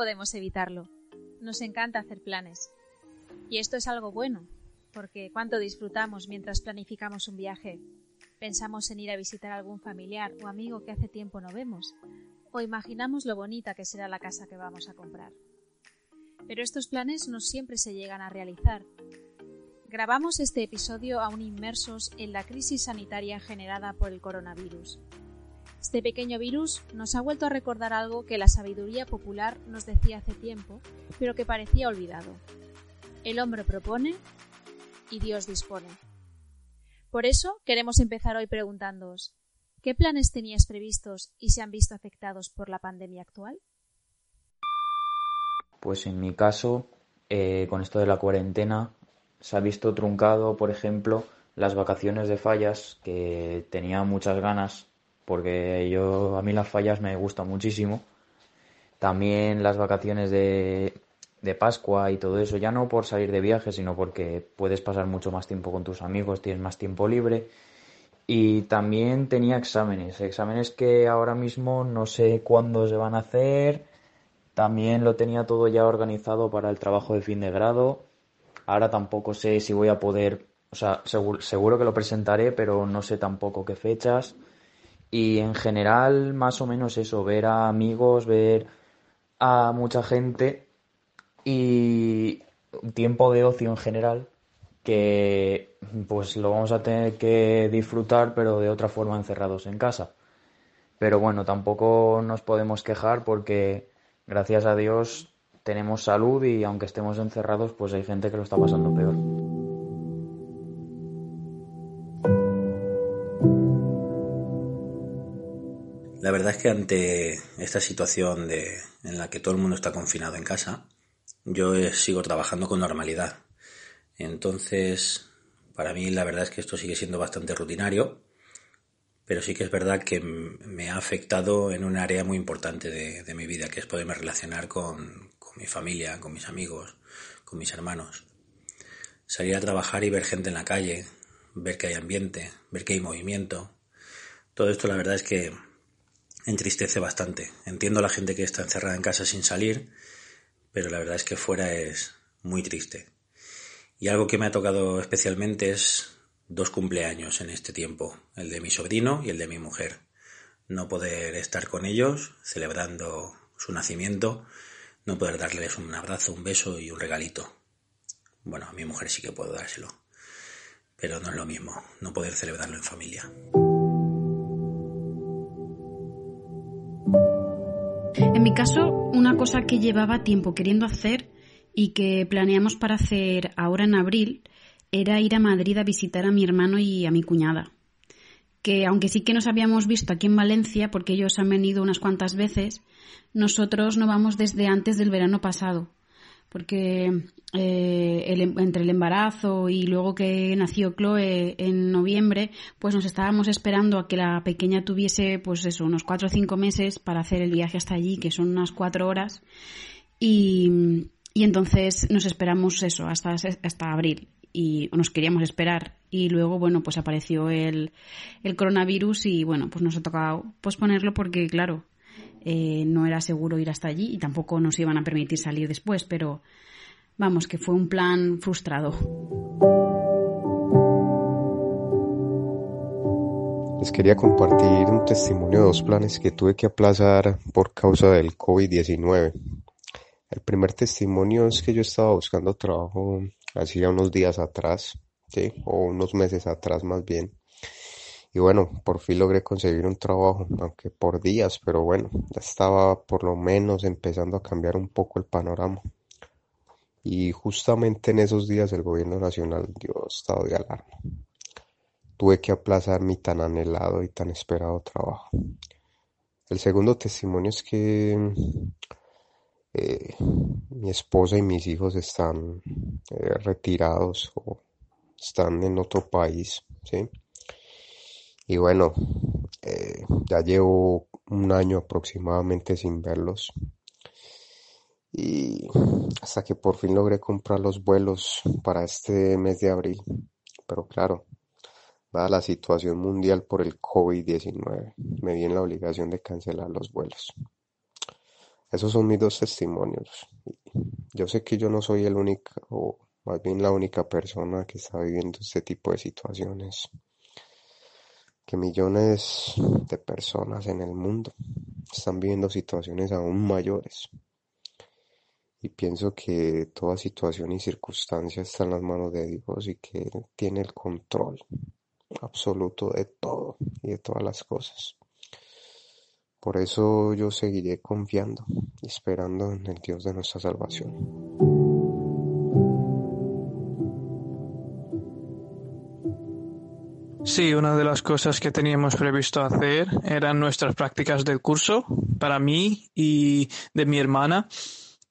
podemos evitarlo. Nos encanta hacer planes. Y esto es algo bueno, porque cuánto disfrutamos mientras planificamos un viaje. Pensamos en ir a visitar a algún familiar o amigo que hace tiempo no vemos, o imaginamos lo bonita que será la casa que vamos a comprar. Pero estos planes no siempre se llegan a realizar. Grabamos este episodio aún inmersos en la crisis sanitaria generada por el coronavirus. Este pequeño virus nos ha vuelto a recordar algo que la sabiduría popular nos decía hace tiempo, pero que parecía olvidado. El hombre propone y Dios dispone. Por eso queremos empezar hoy preguntándoos ¿qué planes tenías previstos y se han visto afectados por la pandemia actual? Pues en mi caso, eh, con esto de la cuarentena, se ha visto truncado, por ejemplo, las vacaciones de fallas, que tenía muchas ganas, porque yo a mí las fallas me gustan muchísimo. También las vacaciones de, de Pascua y todo eso, ya no por salir de viaje, sino porque puedes pasar mucho más tiempo con tus amigos, tienes más tiempo libre. Y también tenía exámenes, exámenes que ahora mismo no sé cuándo se van a hacer. También lo tenía todo ya organizado para el trabajo de fin de grado. Ahora tampoco sé si voy a poder, o sea, seguro, seguro que lo presentaré, pero no sé tampoco qué fechas. Y en general, más o menos eso, ver a amigos, ver a mucha gente y tiempo de ocio en general que pues lo vamos a tener que disfrutar pero de otra forma encerrados en casa. Pero bueno, tampoco nos podemos quejar porque gracias a Dios tenemos salud y aunque estemos encerrados pues hay gente que lo está pasando peor. La verdad es que ante esta situación de, en la que todo el mundo está confinado en casa, yo eh, sigo trabajando con normalidad. Entonces, para mí la verdad es que esto sigue siendo bastante rutinario, pero sí que es verdad que me ha afectado en un área muy importante de, mi vida, que es poderme relacionar con, con mi familia, con mis amigos, con mis hermanos. Salir a trabajar y ver gente en la calle, ver que hay ambiente, ver que hay movimiento. Todo esto la verdad es que entristece bastante. Entiendo a la gente que está encerrada en casa sin salir, pero la verdad es que fuera es muy triste. Y algo que me ha tocado especialmente es dos cumpleaños en este tiempo, el de mi sobrino y el de mi mujer. No poder estar con ellos celebrando su nacimiento, no poder darles un abrazo, un beso y un regalito. Bueno, a mi mujer sí que puedo dárselo, pero no es lo mismo, no poder celebrarlo en familia. En mi caso, una cosa que llevaba tiempo queriendo hacer y que planeamos para hacer ahora en abril era ir a Madrid a visitar a mi hermano y a mi cuñada. Que aunque sí que nos habíamos visto aquí en Valencia, porque ellos han venido unas cuantas veces, nosotros no vamos desde antes del verano pasado porque eh, em, entre el embarazo y luego que nació Chloe en noviembre, pues nos estábamos esperando a que la pequeña tuviese, pues eso, unos cuatro o cinco meses para hacer el viaje hasta allí, que son unas cuatro horas, y, y entonces nos esperamos eso hasta, hasta abril. Y nos queríamos esperar. Y luego bueno pues apareció el, el coronavirus y bueno pues nos ha tocado posponerlo porque claro eh, no era seguro ir hasta allí y tampoco nos iban a permitir salir después, pero vamos, que fue un plan frustrado. Les quería compartir un testimonio de dos planes que tuve que aplazar por causa del COVID-19. El primer testimonio es que yo estaba buscando trabajo hacía unos días atrás, ¿sí? o unos meses atrás más bien. Y bueno, por fin logré conseguir un trabajo, aunque por días, pero bueno, ya estaba por lo menos empezando a cambiar un poco el panorama. Y justamente en esos días el gobierno nacional dio estado de alarma. Tuve que aplazar mi tan anhelado y tan esperado trabajo. El segundo testimonio es que eh, mi esposa y mis hijos están eh, retirados o están en otro país, ¿sí? Y bueno, eh, ya llevo un año aproximadamente sin verlos. Y hasta que por fin logré comprar los vuelos para este mes de abril. Pero claro, dada la situación mundial por el COVID-19, me vi en la obligación de cancelar los vuelos. Esos son mis dos testimonios. Yo sé que yo no soy el único, o más bien la única persona que está viviendo este tipo de situaciones. Que millones de personas en el mundo están viviendo situaciones aún mayores. Y pienso que toda situación y circunstancia está en las manos de Dios y que tiene el control absoluto de todo y de todas las cosas. Por eso yo seguiré confiando y esperando en el Dios de nuestra salvación. Sí, una de las cosas que teníamos previsto hacer eran nuestras prácticas del curso para mí y de mi hermana,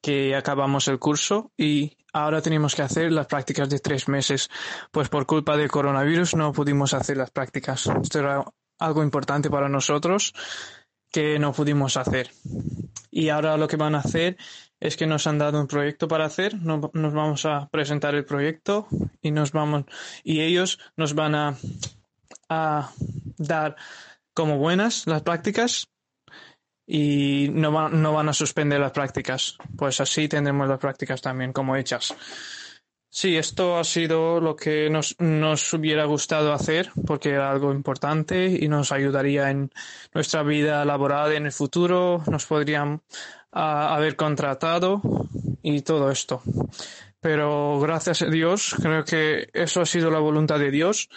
que acabamos el curso y ahora teníamos que hacer las prácticas de tres meses, pues por culpa del coronavirus no pudimos hacer las prácticas. Esto era algo importante para nosotros que no pudimos hacer. Y ahora lo que van a hacer es que nos han dado un proyecto para hacer, nos, vamos a presentar el proyecto y nos vamos y ellos nos van a, a dar como buenas las prácticas y no, no van a suspender las prácticas. Pues así tendremos las prácticas también como hechas. Sí, esto ha sido lo que nos, nos hubiera gustado hacer porque era algo importante y nos ayudaría en nuestra vida laboral en el futuro, nos podrían ah, haber contratado y todo esto. Pero gracias a Dios, creo que eso ha sido la voluntad de Dios,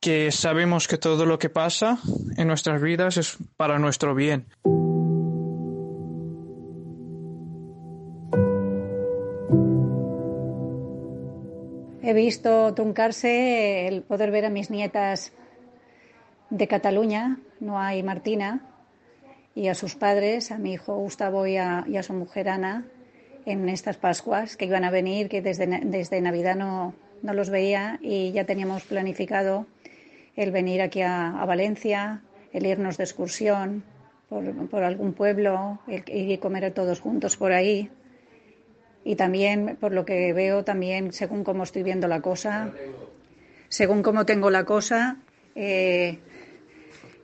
que sabemos que todo lo que pasa en nuestras vidas es para nuestro bien. He visto truncarse el poder ver a mis nietas de Cataluña, Noa y Martina, y a sus padres, a mi hijo Gustavo y a, su mujer Ana, en estas Pascuas, que iban a venir, que desde, desde Navidad no, no los veía y ya teníamos planificado el venir aquí a, Valencia, el irnos de excursión por, por algún pueblo, el ir y comer todos juntos por ahí y también por lo que veo también según cómo estoy viendo la cosa según cómo tengo la cosa eh,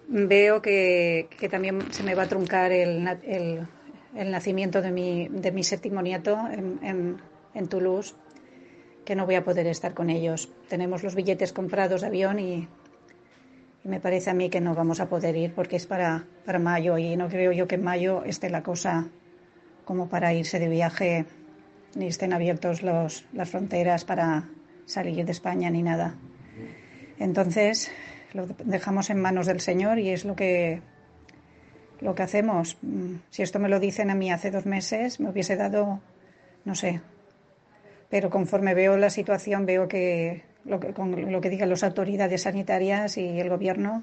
veo que, también se me va a truncar el, el, nacimiento de mi, de mi séptimo nieto en, en, Toulouse que no voy a poder estar con ellos. Tenemos los billetes comprados de avión y, me parece a mí que no vamos a poder ir porque es para mayo y no creo yo que en mayo esté la cosa como para irse de viaje ni estén abiertos los, las fronteras para salir de España ni nada. Entonces, lo dejamos en manos del Señor y es lo que, lo que hacemos. Si esto me lo dicen a mí hace dos meses, me hubiese dado, no sé. Pero conforme veo la situación, veo que lo que, con lo que digan las autoridades sanitarias y el gobierno,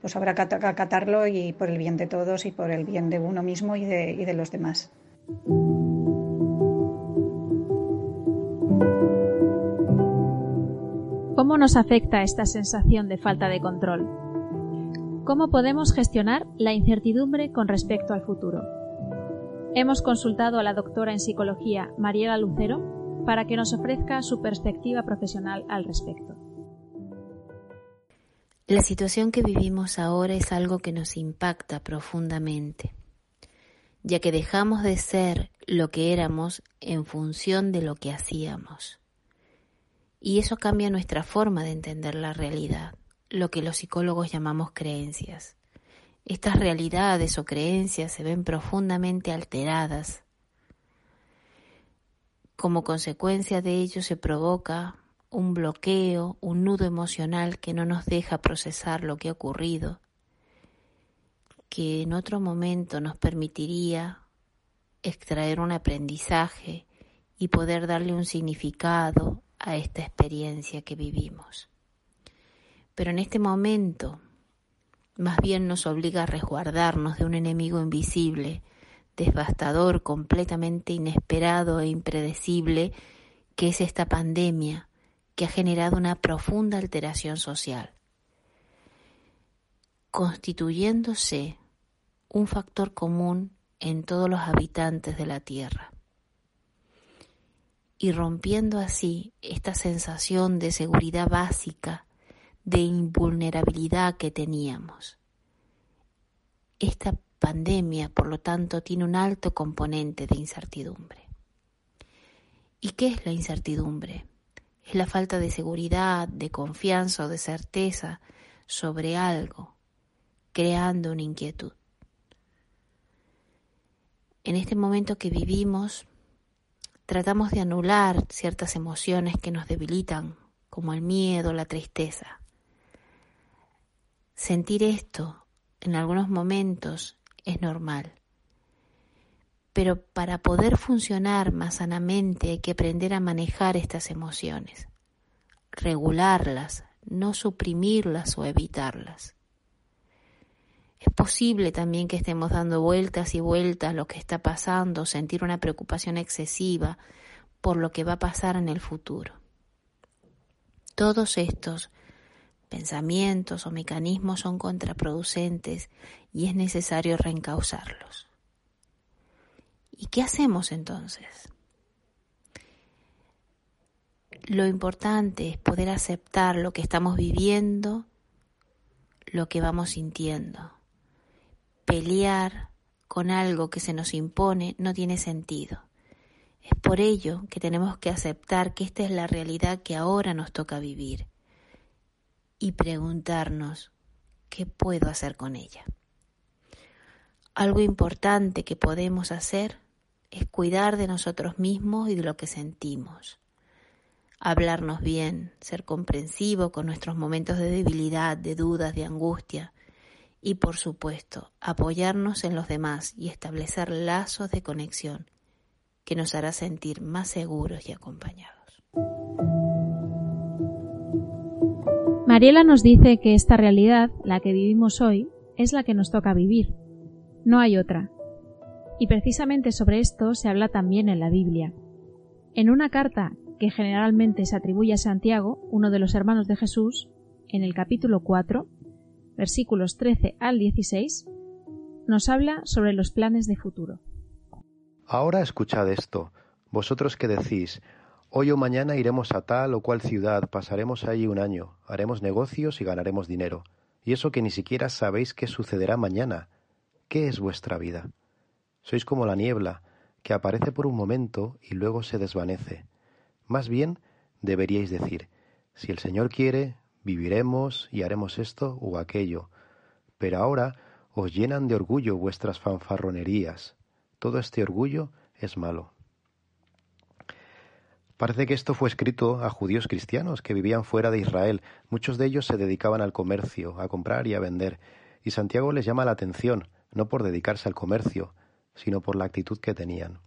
pues habrá que acatarlo y por el bien de todos y por el bien de uno mismo y de, y de los demás. ¿Cómo nos afecta esta sensación de falta de control? ¿Cómo podemos gestionar la incertidumbre con respecto al futuro? Hemos consultado a la doctora en psicología Mariela Lucero para que nos ofrezca su perspectiva profesional al respecto. La situación que vivimos ahora es algo que nos impacta profundamente, ya que dejamos de ser lo que éramos en función de lo que hacíamos. Y eso cambia nuestra forma de entender la realidad, lo que los psicólogos llamamos creencias. Estas realidades o creencias se ven profundamente alteradas. Como consecuencia de ello se provoca un bloqueo, un nudo emocional que no nos deja procesar lo que ha ocurrido, que en otro momento nos permitiría extraer un aprendizaje y poder darle un significado a esta experiencia que vivimos. Pero en este momento más bien nos obliga a resguardarnos de un enemigo invisible, devastador, completamente inesperado e impredecible, que es esta pandemia que ha generado una profunda alteración social, constituyéndose un factor común en todos los habitantes de la Tierra y rompiendo así esta sensación de seguridad básica, de invulnerabilidad que teníamos. Esta pandemia, por lo tanto, tiene un alto componente de incertidumbre. ¿Y qué es la incertidumbre? Es la falta de seguridad, de confianza o de certeza sobre algo, creando una inquietud. En este momento que vivimos, tratamos de anular ciertas emociones que nos debilitan, como el miedo, la tristeza. Sentir esto en algunos momentos es normal. Pero para poder funcionar más sanamente hay que aprender a manejar estas emociones, regularlas, no suprimirlas o evitarlas. Es posible también que estemos dando vueltas y vueltas lo que está pasando, sentir una preocupación excesiva por lo que va a pasar en el futuro. Todos estos pensamientos o mecanismos son contraproducentes y es necesario reencauzarlos. ¿Y qué hacemos entonces? Lo importante es poder aceptar lo que estamos viviendo, lo que vamos sintiendo. Pelear con algo que se nos impone no tiene sentido. Es por ello que tenemos que aceptar que esta es la realidad que ahora nos toca vivir y preguntarnos qué puedo hacer con ella. Algo importante que podemos hacer es cuidar de nosotros mismos y de lo que sentimos. Hablarnos bien, ser comprensivo con nuestros momentos de debilidad, de dudas, de angustia y por supuesto apoyarnos en los demás y establecer lazos de conexión que nos hará sentir más seguros y acompañados. Mariela nos dice que esta realidad, la que vivimos hoy, es la que nos toca vivir. No hay otra. Y precisamente sobre esto se habla también en la Biblia. En una carta que generalmente se atribuye a Santiago, uno de los hermanos de Jesús, en el capítulo 4, versículos 13 al 16, nos habla sobre los planes de futuro. Ahora escuchad esto, vosotros que decís, Hoy o mañana iremos a tal o cual ciudad, pasaremos allí un año, haremos negocios y ganaremos dinero. Y eso que ni siquiera sabéis qué sucederá mañana. ¿Qué es vuestra vida? Sois como la niebla, que aparece por un momento y luego se desvanece. Más bien deberíais decir, si el Señor quiere, viviremos y haremos esto o aquello. Pero ahora os llenan de orgullo vuestras fanfarronerías. Todo este orgullo es malo. Parece que esto fue escrito a judíos cristianos que vivían fuera de Israel. Muchos de ellos se dedicaban al comercio, a comprar y a vender. Y Santiago les llama la atención, no por dedicarse al comercio, sino por la actitud que tenían.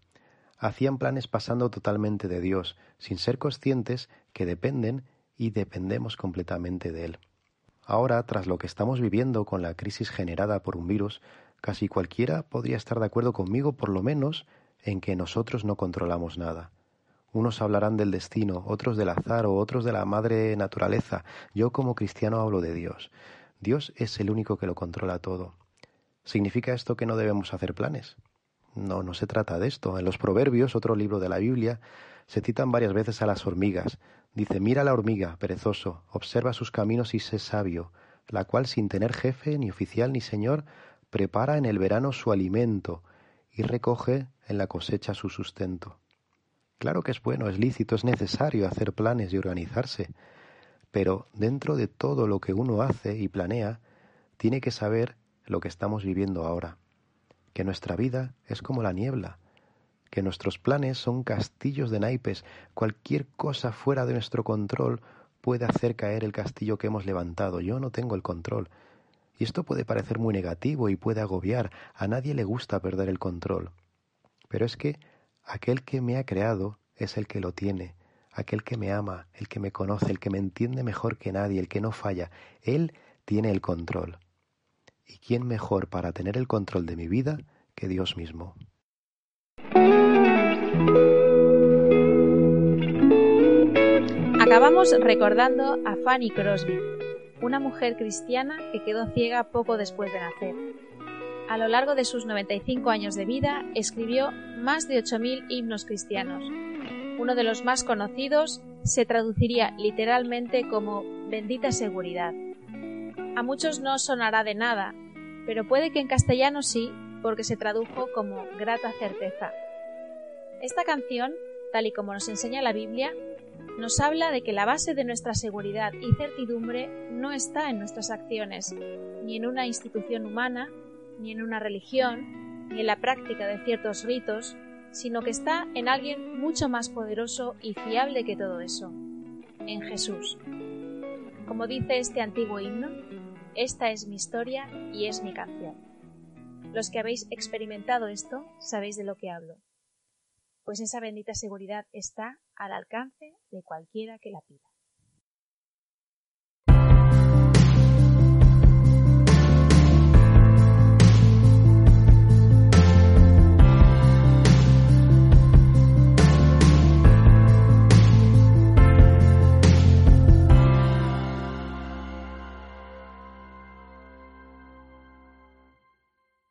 Hacían planes pasando totalmente de Dios, sin ser conscientes que dependen y dependemos completamente de Él. Ahora, tras lo que estamos viviendo con la crisis generada por un virus, casi cualquiera podría estar de acuerdo conmigo por lo menos en que nosotros no controlamos nada. Unos hablarán del destino, otros del azar o otros de la madre naturaleza. Yo como cristiano hablo de Dios. Dios es el único que lo controla todo. ¿Significa esto que no debemos hacer planes? No, no se trata de esto. En los Proverbios, otro libro de la Biblia, se citan varias veces a las hormigas. Dice, mira la hormiga, perezoso, observa sus caminos y sé sabio, la cual sin tener jefe, ni oficial, ni señor, prepara en el verano su alimento y recoge en la cosecha su sustento. Claro que es bueno, es lícito, es necesario hacer planes y organizarse, pero dentro de todo lo que uno hace y planea, tiene que saber lo que estamos viviendo ahora, que nuestra vida es como la niebla, que nuestros planes son castillos de naipes, cualquier cosa fuera de nuestro control puede hacer caer el castillo que hemos levantado, yo no tengo el control. Y esto puede parecer muy negativo y puede agobiar, a nadie le gusta perder el control. Pero es que Aquel que me ha creado es el que lo tiene, aquel que me ama, el que me conoce, el que me entiende mejor que nadie, el que no falla. Él tiene el control. ¿Y quién mejor para tener el control de mi vida que Dios mismo? Acabamos recordando a Fanny Crosby, una mujer cristiana que quedó ciega poco después de nacer a lo largo de sus 95 años de vida, escribió más de 8.000 himnos cristianos. Uno de los más conocidos se traduciría literalmente como bendita seguridad. A muchos no sonará de nada, pero puede que en castellano sí, porque se tradujo como grata certeza. Esta canción, tal y como nos enseña la Biblia, nos habla de que la base de nuestra seguridad y certidumbre no está en nuestras acciones, ni en una institución humana, ni en una religión, ni en la práctica de ciertos ritos, sino que está en alguien mucho más poderoso y fiable que todo eso, en Jesús. Como dice este antiguo himno, esta es mi historia y es mi canción. Los que habéis experimentado esto sabéis de lo que hablo, pues esa bendita seguridad está al alcance de cualquiera que la pida.